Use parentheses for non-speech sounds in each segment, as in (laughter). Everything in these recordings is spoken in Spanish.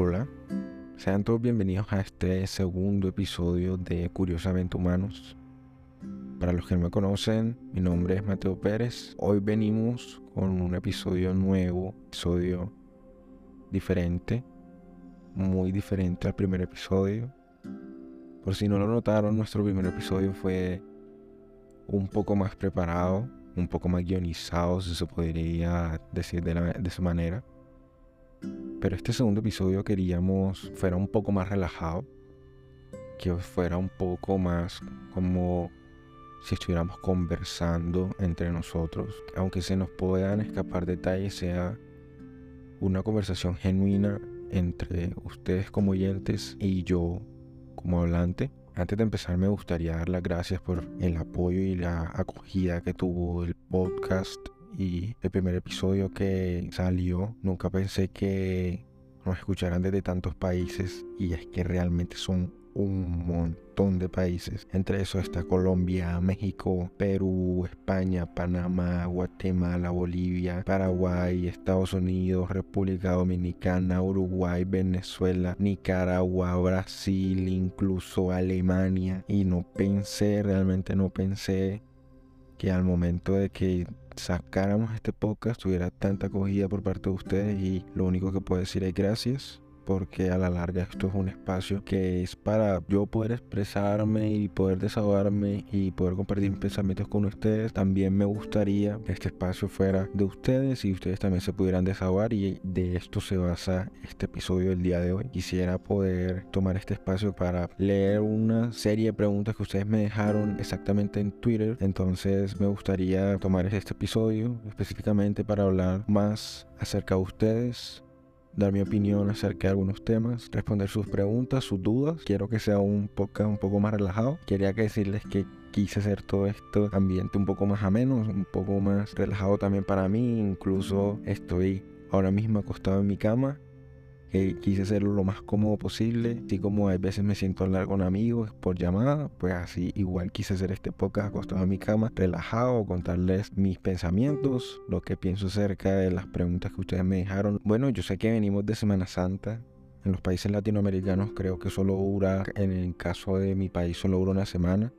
Hola, sean todos bienvenidos a este segundo episodio de Curiosamente Humanos. Para los que no me conocen, mi nombre es Mateo Pérez. Hoy venimos con un episodio nuevo, episodio diferente, muy diferente al primer episodio. Por si no lo notaron, nuestro primer episodio fue un poco más preparado, un poco más guionizado, si se podría decir de, de esa manera. Pero este segundo episodio queríamos fuera un poco más relajado, que fuera un poco más como si estuviéramos conversando entre nosotros, aunque se nos puedan escapar detalles, sea una conversación genuina entre ustedes como oyentes y yo como hablante. Antes de empezar me gustaría dar las gracias por el apoyo y la acogida que tuvo el podcast y el primer episodio que salió, nunca pensé que nos escucharan desde tantos países y es que realmente son un montón de países. Entre eso está Colombia, México, Perú, España, Panamá, Guatemala, Bolivia, Paraguay, Estados Unidos, República Dominicana, Uruguay, Venezuela, Nicaragua, Brasil, incluso Alemania. Y no pensé, realmente no pensé que al momento de que sacáramos este podcast tuviera tanta acogida por parte de ustedes y lo único que puedo decir es gracias porque a la larga esto es un espacio que es para yo poder expresarme y poder desahogarme y poder compartir mis pensamientos con ustedes. También me gustaría que este espacio fuera de ustedes y ustedes también se pudieran desahogar y de esto se basa este episodio del día de hoy. Quisiera poder tomar este espacio para leer una serie de preguntas que ustedes me dejaron exactamente en Twitter. Entonces me gustaría tomar este episodio específicamente para hablar más acerca de ustedes, dar mi opinión acerca de algunos temas, responder sus preguntas, sus dudas. Quiero que sea un podcast un poco más relajado. Quería que decirles que quise hacer todo esto ambiente un poco más ameno, un poco más relajado también para mí. Incluso estoy ahora mismo acostado en mi cama que quise hacerlo lo más cómodo posible. Así como a veces me siento a hablar con amigos por llamada, pues así igual quise hacer este podcast acostado en mi cama, relajado, contarles mis pensamientos, lo que pienso acerca de las preguntas que ustedes me dejaron. Bueno, yo sé que venimos de Semana Santa. En los países latinoamericanos creo que solo dura, en el caso de mi país solo dura una semana.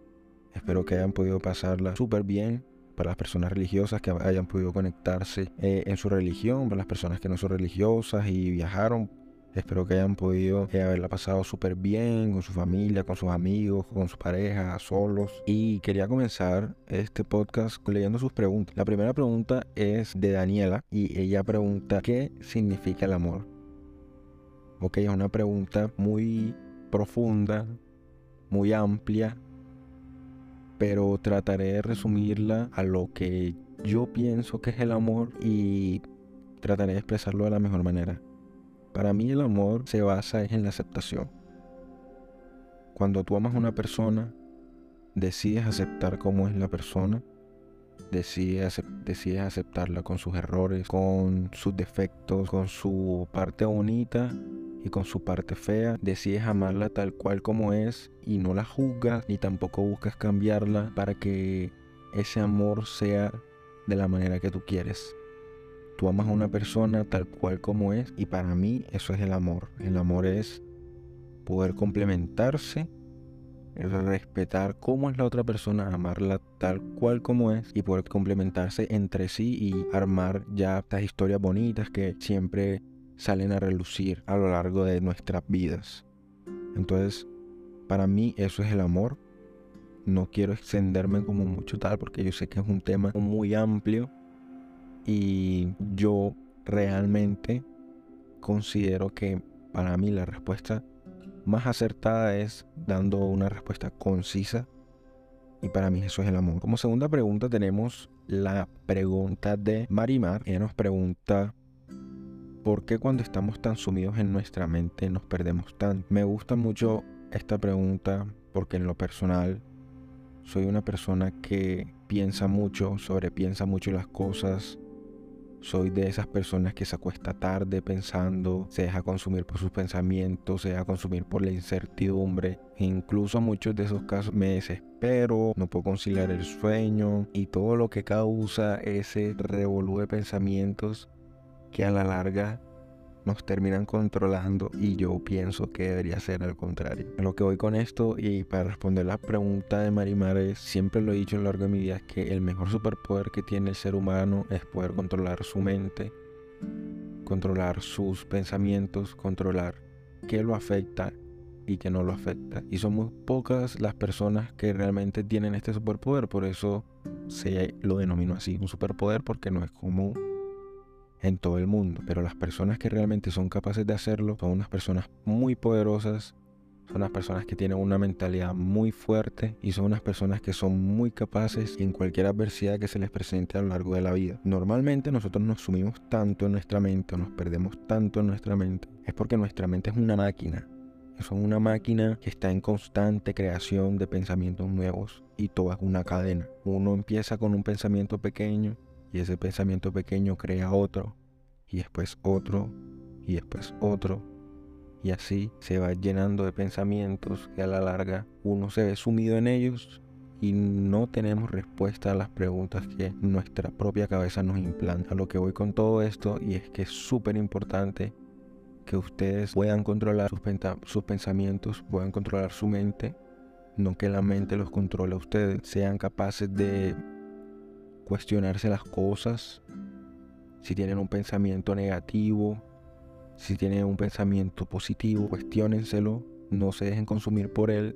Espero que hayan podido pasarla súper bien para las personas religiosas que hayan podido conectarse eh, en su religión, para las personas que no son religiosas y viajaron Espero que hayan podido eh, haberla pasado súper bien con su familia, con sus amigos, con su pareja, solos. Y quería comenzar este podcast leyendo sus preguntas. La primera pregunta es de Daniela y ella pregunta, ¿qué significa el amor? Ok, es una pregunta muy profunda, muy amplia, pero trataré de resumirla a lo que yo pienso que es el amor y trataré de expresarlo de la mejor manera. Para mí el amor se basa en la aceptación. Cuando tú amas a una persona, decides aceptar cómo es la persona, decides, decides aceptarla con sus errores, con sus defectos, con su parte bonita y con su parte fea. Decides amarla tal cual como es y no la juzgas ni tampoco buscas cambiarla para que ese amor sea de la manera que tú quieres. Tú amas a una persona tal cual como es y para mí eso es el amor. El amor es poder complementarse, respetar cómo es la otra persona, amarla tal cual como es y poder complementarse entre sí y armar ya estas historias bonitas que siempre salen a relucir a lo largo de nuestras vidas. Entonces, para mí eso es el amor. No quiero extenderme como mucho tal porque yo sé que es un tema muy amplio y yo realmente considero que para mí la respuesta más acertada es dando una respuesta concisa. Y para mí eso es el amor. Como segunda pregunta tenemos la pregunta de Marimar. Ella nos pregunta, ¿por qué cuando estamos tan sumidos en nuestra mente nos perdemos tanto? Me gusta mucho esta pregunta porque en lo personal soy una persona que piensa mucho, sobrepiensa mucho las cosas, soy de esas personas que se acuesta tarde pensando, se deja consumir por sus pensamientos, se deja consumir por la incertidumbre. incluso en muchos de esos casos me desespero, no puedo conciliar el sueño y todo lo que causa ese revolú de pensamientos que a la larga nos terminan controlando y yo pienso que debería ser al contrario. Lo que voy con esto y para responder la pregunta de Marimar es, siempre lo he dicho a lo largo de mi vida, que el mejor superpoder que tiene el ser humano es poder controlar su mente, controlar sus pensamientos, controlar qué lo afecta y qué no lo afecta. Y son muy pocas las personas que realmente tienen este superpoder, por eso se lo denomino así, un superpoder porque no es común en todo el mundo. Pero las personas que realmente son capaces de hacerlo son unas personas muy poderosas, son unas personas que tienen una mentalidad muy fuerte y son unas personas que son muy capaces en cualquier adversidad que se les presente a lo largo de la vida. Normalmente nosotros nos sumimos tanto en nuestra mente o nos perdemos tanto en nuestra mente. Es porque nuestra mente es una máquina. Es una máquina que está en constante creación de pensamientos nuevos y toda una cadena. Uno empieza con un pensamiento pequeño y ese pensamiento pequeño crea otro, y después otro, y después otro. Y así se va llenando de pensamientos que a la larga uno se ve sumido en ellos y no tenemos respuesta a las preguntas que nuestra propia cabeza nos implanta. Lo que voy con todo esto y es que es súper importante que ustedes puedan controlar sus, sus, pensamientos, puedan controlar su mente, no que la mente los controle a ustedes, sean capaces de cuestionarse las cosas, si tienen un pensamiento negativo, si tienen un pensamiento positivo, cuestionenselo, no se dejen consumir por él,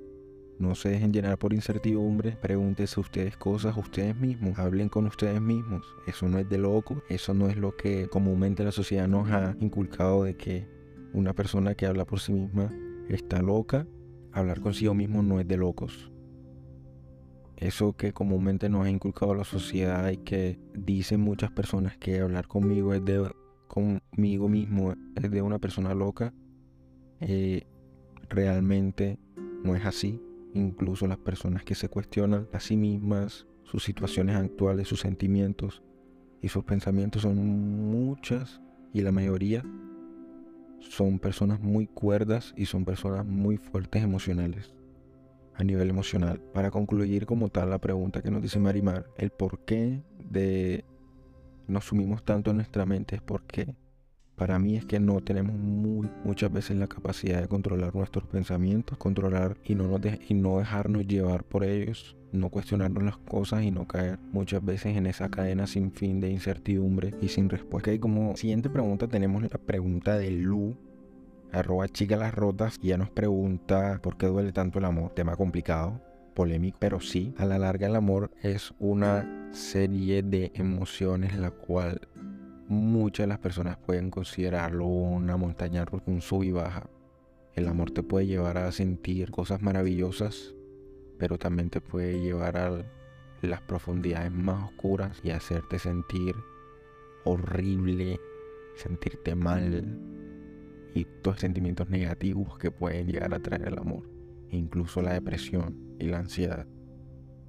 no se dejen llenar por incertidumbre, pregúntense ustedes cosas ustedes mismos, hablen con ustedes mismos. Eso no es de loco, eso no es lo que comúnmente la sociedad nos ha inculcado de que una persona que habla por sí misma está loca. Hablar consigo mismo no es de locos. Eso que comúnmente nos ha inculcado la sociedad y que dicen muchas personas que hablar conmigo es de conmigo mismo es de una persona loca, eh, realmente no es así. Incluso las personas que se cuestionan a sí mismas, sus situaciones actuales, sus sentimientos y sus pensamientos son muchas y la mayoría son personas muy cuerdas y son personas muy fuertes emocionales a nivel emocional. Para concluir como tal la pregunta que nos dice Marimar, el por qué de nos sumimos tanto en nuestra mente es porque para mí es que no tenemos muy, muchas veces la capacidad de controlar nuestros pensamientos, controlar y no, nos no dejarnos llevar por ellos, no cuestionarnos las cosas y no caer muchas veces en esa cadena sin fin de incertidumbre y sin respuesta. Y como siguiente pregunta tenemos la pregunta de Lu, arroba chica las rotas, y ya nos pregunta por qué duele tanto el amor. Tema complicado, polémico, pero sí, a la larga el amor es una serie de emociones la cual muchas de las personas pueden considerarlo una montaña rusa, un sub y baja. El amor te puede llevar a sentir cosas maravillosas, pero también te puede llevar a las profundidades más oscuras y hacerte sentir horrible, sentirte mal, y todos los sentimientos negativos que pueden llegar a traer el amor, incluso la depresión y la ansiedad,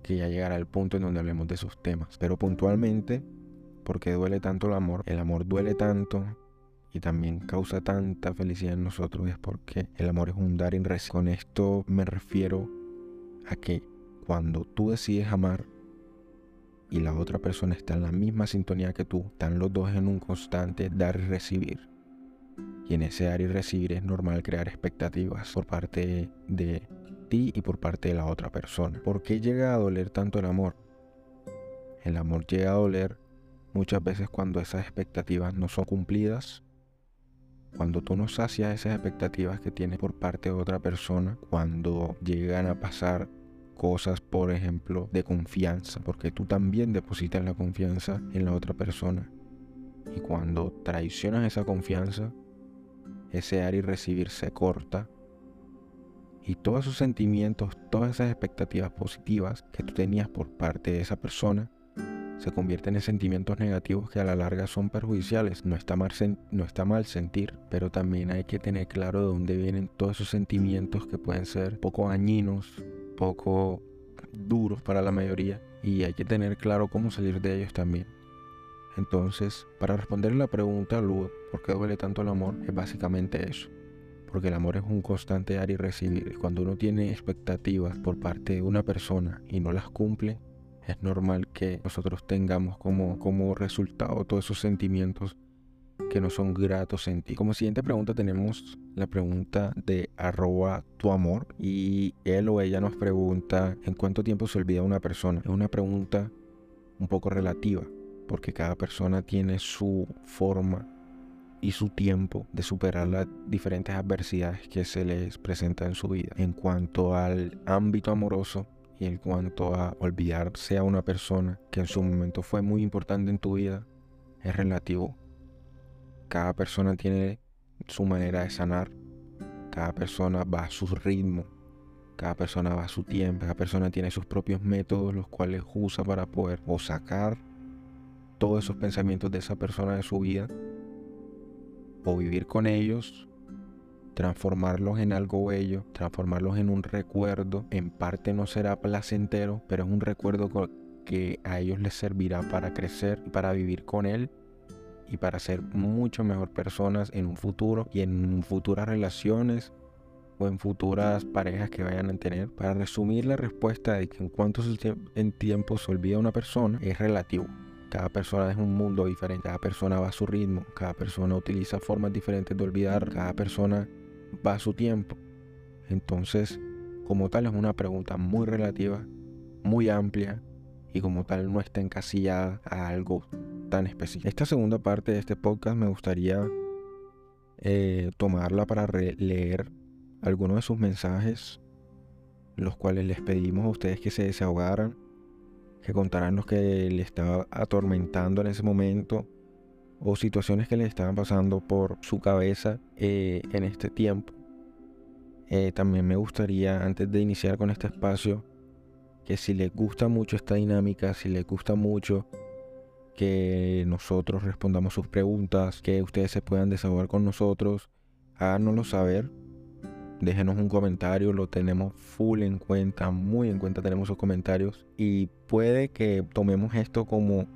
que ya llegará al punto en donde hablemos de esos temas. Pero puntualmente, porque duele tanto el amor, el amor duele tanto y también causa tanta felicidad en nosotros, es porque el amor es un dar y recibir. Con esto me refiero a que cuando tú decides amar, y la otra persona está en la misma sintonía que tú, están los dos en un constante dar y recibir. Y en ese dar y recibir es normal crear expectativas por parte de ti y por parte de la otra persona. ¿Por qué llega a doler tanto el amor? El amor llega a doler muchas veces cuando esas expectativas no son cumplidas, cuando tú no sacias esas expectativas que tienes por parte de otra persona, cuando llegan a pasar cosas, por ejemplo, de confianza, porque tú también depositas la confianza en la otra persona. Y cuando traicionas esa confianza, ese dar y recibir se corta y todos esos sentimientos, todas esas expectativas positivas que tú tenías por parte de esa persona se convierten en sentimientos negativos que a la larga son perjudiciales. No está, mal, no está mal sentir, pero también hay que tener claro de dónde vienen todos esos sentimientos que pueden ser poco dañinos, poco duros para la mayoría y hay que tener claro cómo salir de ellos también. Entonces, para responder la pregunta, Luz, ¿por qué duele tanto el amor? Es básicamente eso. Porque el amor es un constante dar y recibir. Cuando uno tiene expectativas por parte de una persona y no las cumple, es normal que nosotros tengamos como, como resultado todos esos sentimientos que no son gratos en ti. Como siguiente pregunta tenemos la pregunta de arroba tu amor y él o ella nos pregunta en cuánto tiempo se olvida una persona. Es una pregunta un poco relativa porque cada persona tiene su forma y su tiempo de superar las diferentes adversidades que se les presenta en su vida. En cuanto al ámbito amoroso y en cuanto a olvidarse a una persona que en su momento fue muy importante en tu vida, es relativo. Cada persona tiene su manera de sanar. Cada persona va a su ritmo. Cada persona va a su tiempo. Cada persona tiene sus propios métodos, los cuales usa para poder o sacar todos esos pensamientos de esa persona de su vida o vivir con ellos, transformarlos en algo bello, transformarlos en un recuerdo. En parte no será placentero, pero es un recuerdo que a ellos les servirá para crecer, para vivir con él y para ser mucho mejor personas en un futuro y en futuras relaciones o en futuras parejas que vayan a tener. Para resumir la respuesta de que en cuánto en tiempo se olvida una persona es relativo. Cada persona es un mundo diferente, cada persona va a su ritmo, cada persona utiliza formas diferentes de olvidar, cada persona va a su tiempo. Entonces, como tal, es una pregunta muy relativa, muy amplia y como tal no está encasillada a algo tan específico. Esta segunda parte de este podcast me gustaría eh, tomarla para leer algunos de sus mensajes, los cuales les pedimos a ustedes que se desahogaran que contarán los que le estaba atormentando en ese momento o situaciones que le estaban pasando por su cabeza eh, en este tiempo. Eh, también me gustaría, antes de iniciar con este espacio, que si les gusta mucho esta dinámica, si les gusta mucho que nosotros respondamos sus preguntas, que ustedes se puedan desahogar con nosotros, háganoslo saber déjenos un comentario, lo tenemos full en cuenta, muy en cuenta tenemos sus comentarios y puede que tomemos esto como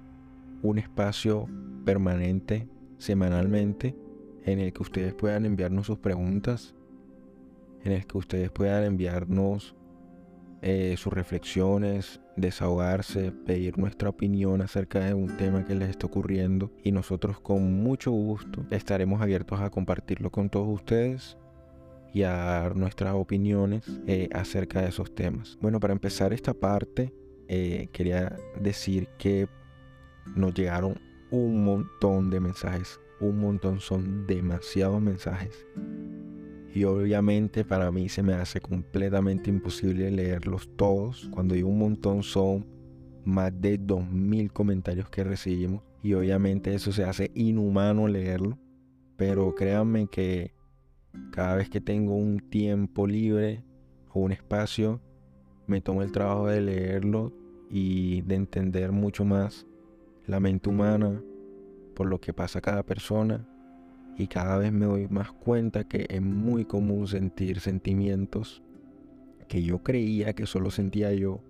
un espacio permanente semanalmente en el que ustedes puedan enviarnos sus preguntas, en el que ustedes puedan enviarnos eh, sus reflexiones, desahogarse, pedir nuestra opinión acerca de un tema que les está ocurriendo y nosotros con mucho gusto estaremos abiertos a compartirlo con todos ustedes y a dar nuestras opiniones eh, acerca de esos temas. Bueno, para empezar esta parte, eh, quería decir que nos llegaron un montón de mensajes. Un montón, son demasiados mensajes. Y obviamente para mí se me hace completamente imposible leerlos todos. Cuando digo un montón son más de 2.000 comentarios que recibimos. Y obviamente eso se hace inhumano leerlo. Pero créanme que cada vez que tengo un tiempo libre o un espacio, me tomo el trabajo de leerlo y de entender mucho más la mente humana, por lo que pasa cada persona. Y cada vez me doy más cuenta que es muy común sentir sentimientos que yo creía que solo sentía yo,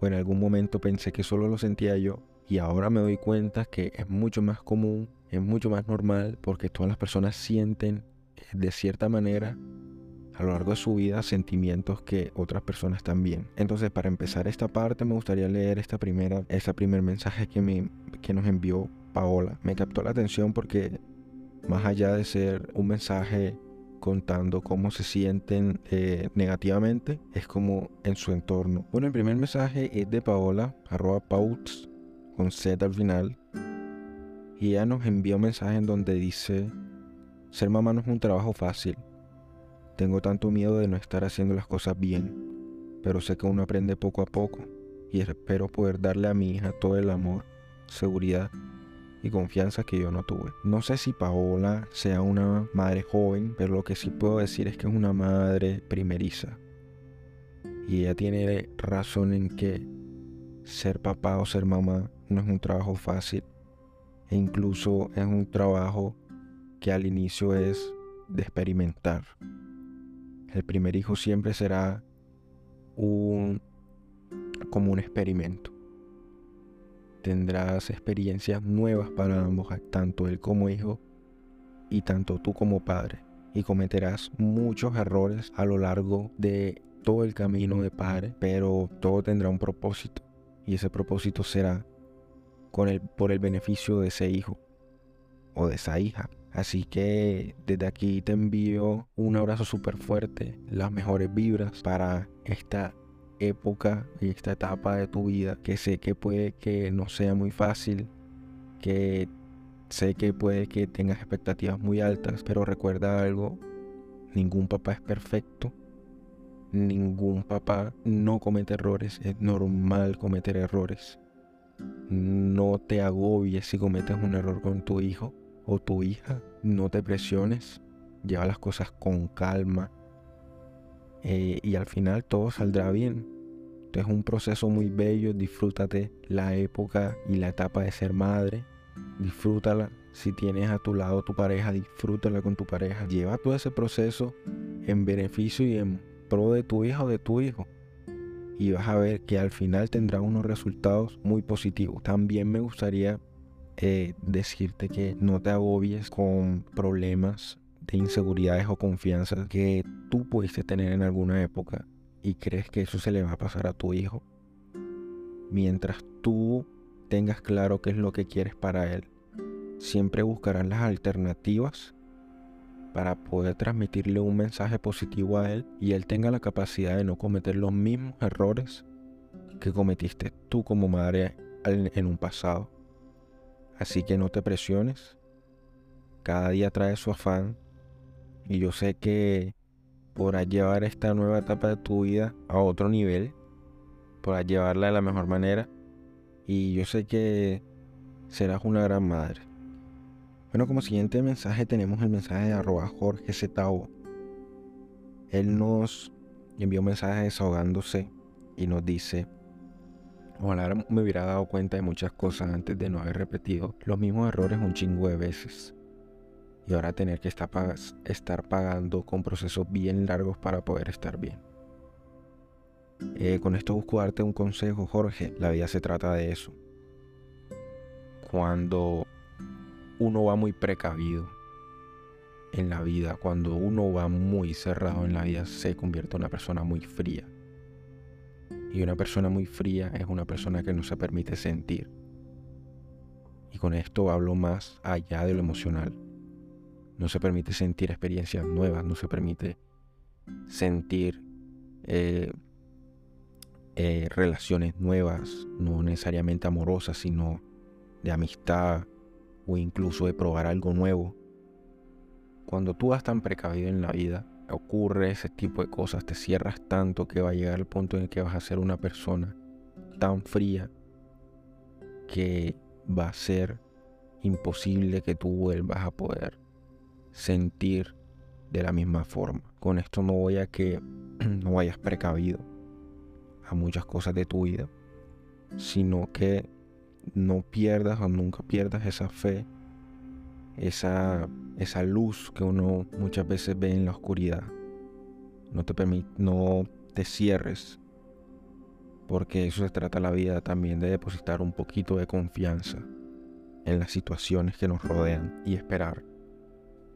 o en algún momento pensé que solo lo sentía yo, y ahora me doy cuenta que es mucho más común, es mucho más normal, porque todas las personas sienten de cierta manera a lo largo de su vida sentimientos que otras personas también. Entonces, para empezar esta parte, me gustaría leer esta primera, este primer mensaje que, me, que nos envió Paola. Me captó la atención porque más allá de ser un mensaje contando cómo se sienten eh, negativamente, es como en su entorno. Bueno, el primer mensaje es de Paola, arroba pauts, con Z al final. Y ella nos envió un mensaje en donde dice, ser mamá no es un trabajo fácil. Tengo tanto miedo de no estar haciendo las cosas bien, pero sé que uno aprende poco a poco y espero poder darle a mi hija todo el amor, seguridad y confianza que yo no tuve. No sé si Paola sea una madre joven, pero lo que sí puedo decir es que es una madre primeriza. Y ella tiene razón en que ser papá o ser mamá no es un trabajo fácil. E incluso es un trabajo que al inicio es de experimentar. El primer hijo siempre será un como un experimento. Tendrás experiencias nuevas para ambos, tanto él como hijo y tanto tú como padre. Y cometerás muchos errores a lo largo de todo el camino de padre, pero todo tendrá un propósito. Y ese propósito será con el, por el beneficio de ese hijo o de esa hija. Así que desde aquí te envío un abrazo súper fuerte, las mejores vibras para esta época y esta etapa de tu vida que sé que puede que no sea muy fácil, que sé que puede que tengas expectativas muy altas, pero recuerda algo, ningún papá es perfecto, ningún papá no comete errores, es normal cometer errores. No te agobies si cometes un error con tu hijo tu hija, no te presiones, lleva las cosas con calma eh, y al final todo saldrá bien. es un proceso muy bello, disfrútate la época y la etapa de ser madre, disfrútala. Si tienes a tu lado tu pareja, disfrútala con tu pareja. Lleva todo ese proceso en beneficio y en pro de tu hija o de tu hijo. Y vas a ver que al final tendrá unos resultados muy positivos. También me gustaría eh, decirte que no te agobies con problemas de inseguridades o confianza que tú pudiste tener en alguna época y crees que eso se le va a pasar a tu hijo. Mientras tú tengas claro qué es lo que quieres para él, siempre buscarás las alternativas para poder transmitirle un mensaje positivo a él y él tenga la capacidad de no cometer los mismos errores que cometiste tú como madre en un pasado. Así que no te presiones. Cada día trae su afán. Y yo sé que podrás llevar esta nueva etapa de tu vida a otro nivel. Podrás llevarla de la mejor manera. Y yo sé que serás una gran madre. Bueno, como siguiente mensaje tenemos el mensaje de arroba Jorge Zetao. Él nos envió un mensaje desahogándose y nos dice, Ojalá me hubiera dado cuenta de muchas cosas antes de no haber repetido los mismos errores un chingo de veces. Y ahora tener que estar, pagando con procesos bien largos para poder estar bien. Eh, con esto busco darte un consejo, Jorge. La vida se trata de eso. Cuando uno va muy precavido en la vida, cuando uno va muy cerrado en la vida, se convierte en una persona muy fría. Y una persona muy fría es una persona que no se permite sentir. Y con esto hablo más allá de lo emocional. No se permite sentir experiencias nuevas, no se permite sentir eh, eh, relaciones nuevas, no necesariamente amorosas, sino de amistad o incluso de probar algo nuevo. Cuando tú vas tan precavido en la vida, ocurre ese tipo de cosas, te cierras tanto que va a llegar el punto en el que vas a ser una persona tan fría que va a ser imposible que tú vuelvas a poder sentir de la misma forma. Con esto no voy a que (clears throat) no vayas precavido a muchas cosas de tu vida, sino que no pierdas o nunca pierdas esa fe esa, esa luz que uno muchas veces ve en la oscuridad. No te, no te cierres, porque eso se trata la vida también de depositar un poquito de confianza en las situaciones que nos rodean y esperar,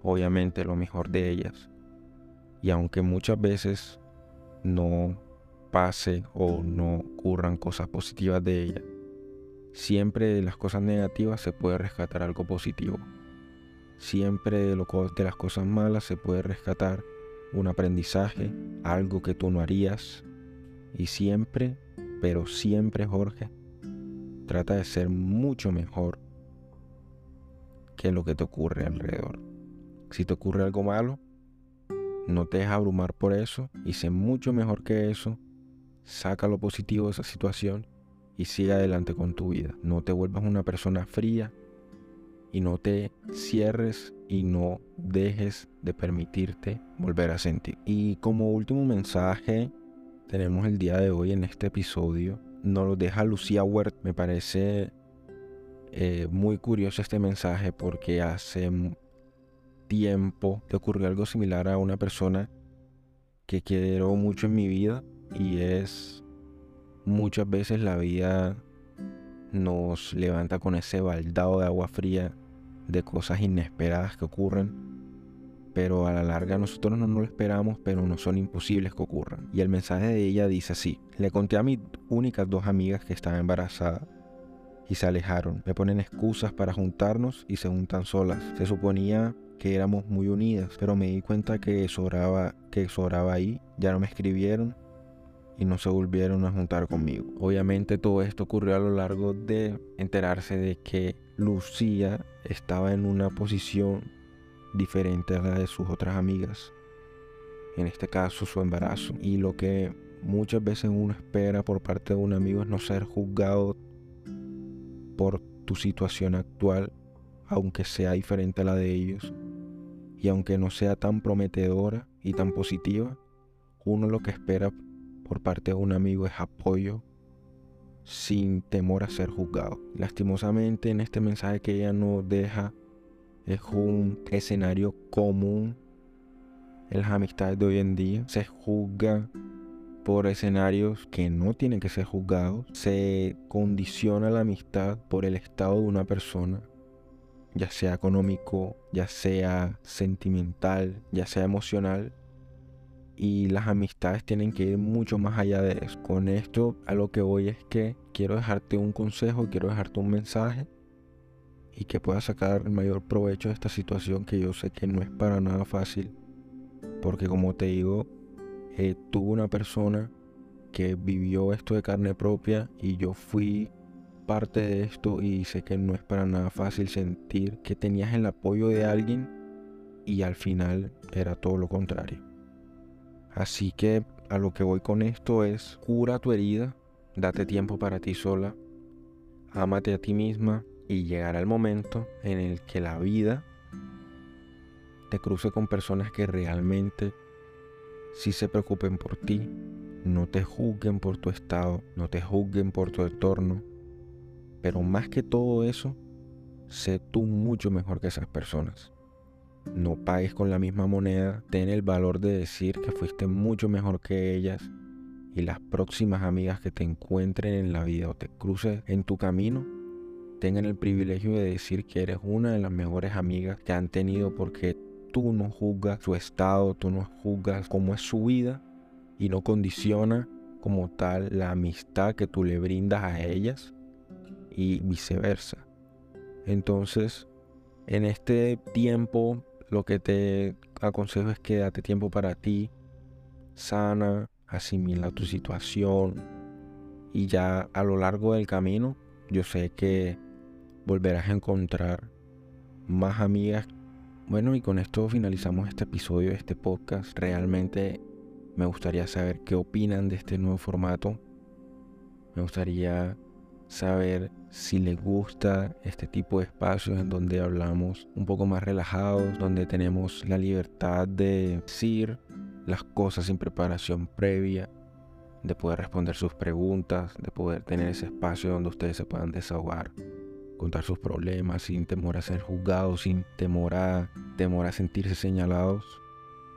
obviamente, lo mejor de ellas. Y aunque muchas veces no pase o no ocurran cosas positivas de ellas, siempre de las cosas negativas se puede rescatar algo positivo. Siempre de, las cosas malas se puede rescatar un aprendizaje, algo que tú no harías. Y siempre, pero siempre Jorge, trata de ser mucho mejor que lo que te ocurre alrededor. Si te ocurre algo malo, no te dejes abrumar por eso y sé mucho mejor que eso. Saca lo positivo de esa situación y sigue adelante con tu vida. No te vuelvas una persona fría, y no te cierres y no dejes de permitirte volver a sentir. Y como último mensaje, tenemos el día de hoy en este episodio, nos lo deja Lucía Huert. Me parece eh, muy curioso este mensaje porque hace tiempo le ocurrió algo similar a una persona que quiero mucho en mi vida y es muchas veces la vida nos levanta con ese baldado de agua fría de cosas inesperadas que ocurren, pero a la larga nosotros no, lo esperamos, pero no son imposibles que ocurran. Y el mensaje de ella dice así, le conté a mis únicas dos amigas que estaba embarazada y se alejaron. Me ponen excusas para juntarnos y se juntan solas. Se suponía que éramos muy unidas, pero me di cuenta que sobraba, que sobraba ahí. Ya no me escribieron y no se volvieron a juntar conmigo. Obviamente todo esto ocurrió a lo largo de enterarse de que Lucía estaba en una posición diferente a la de sus otras amigas. En este caso su embarazo. Y lo que muchas veces uno espera por parte de un amigo es no ser juzgado por tu situación actual, aunque sea diferente a la de ellos. Y aunque no sea tan prometedora y tan positiva, uno lo que espera por parte de un amigo es apoyo sin temor a ser juzgado. Lastimosamente en este mensaje que ella nos deja es un escenario común en las amistades de hoy en día. Se juzga por escenarios que no tienen que ser juzgados. Se condiciona la amistad por el estado de una persona, ya sea económico, ya sea sentimental, ya sea emocional. Y las amistades tienen que ir mucho más allá de eso. Con esto a lo que voy es que quiero dejarte un consejo, quiero dejarte un mensaje y que puedas sacar el mayor provecho de esta situación que yo sé que no es para nada fácil. Porque como te digo, eh, tuve una persona que vivió esto de carne propia y yo fui parte de esto y sé que no es para nada fácil sentir que tenías el apoyo de alguien y al final era todo lo contrario. Así que a lo que voy con esto es cura tu herida, date tiempo para ti sola, ámate a ti misma y llegará el momento en el que la vida te cruce con personas que realmente si se preocupen por ti, no te juzguen por tu estado, no te juzguen por tu entorno, pero más que todo eso, sé tú mucho mejor que esas personas. No pagues con la misma moneda, ten el valor de decir que fuiste mucho mejor que ellas y las próximas amigas que te encuentren en la vida o te cruces en tu camino tengan el privilegio de decir que eres una de las mejores amigas que han tenido porque tú no juzgas su estado, tú no juzgas cómo es su vida y no condiciona como tal la amistad que tú le brindas a ellas y viceversa. Entonces, en este tiempo, lo que te aconsejo es que date tiempo para ti, sana, asimila tu situación y ya a lo largo del camino, yo sé que volverás a encontrar más amigas bueno, y con esto finalizamos este episodio de este podcast. Realmente me gustaría saber qué opinan de este nuevo formato. Me gustaría saber si les gusta este tipo de espacios en donde hablamos un poco más relajados, donde tenemos la libertad de decir las cosas sin preparación previa, de poder responder sus preguntas, de poder tener ese espacio donde ustedes se puedan desahogar contar sus problemas sin temor a ser juzgados, sin temor a, temor a sentirse señalados.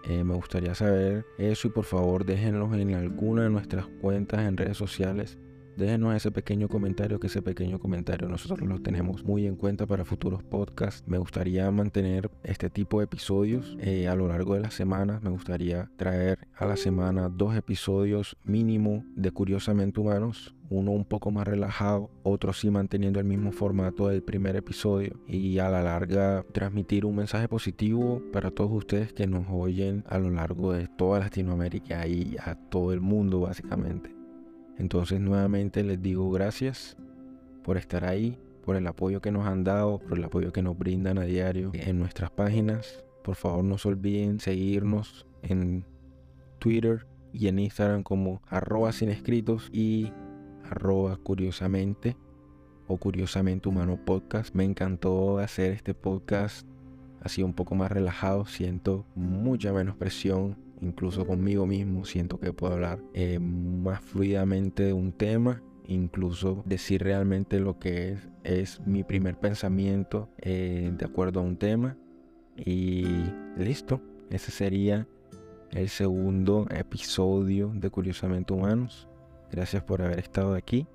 Eh, me gustaría saber eso y por favor déjenlos en alguna de nuestras cuentas en redes sociales Déjenos ese pequeño comentario, que ese pequeño comentario nosotros lo tenemos muy en cuenta para futuros podcasts. Me gustaría mantener este tipo de episodios eh, a lo largo de las semanas. Me gustaría traer a la semana dos episodios mínimo de Curiosamente Humanos. Uno un poco más relajado, otro sí manteniendo el mismo formato del primer episodio. Y a la larga transmitir un mensaje positivo para todos ustedes que nos oyen a lo largo de toda Latinoamérica y a todo el mundo básicamente. Entonces nuevamente les digo gracias por estar ahí, por el apoyo que nos han dado, por el apoyo que nos brindan a diario en nuestras páginas. Por favor no se olviden seguirnos en Twitter y en Instagram como arroba sin escritos y arroba curiosamente o curiosamente humano podcast. Me encantó hacer este podcast así un poco más relajado. Siento mucha menos presión incluso conmigo mismo, siento que puedo hablar eh, más fluidamente de un tema, incluso decir realmente lo que es, es mi primer pensamiento eh, de acuerdo a un tema. Y listo, ese sería el segundo episodio de Curiosamente Humanos. Gracias por haber estado aquí.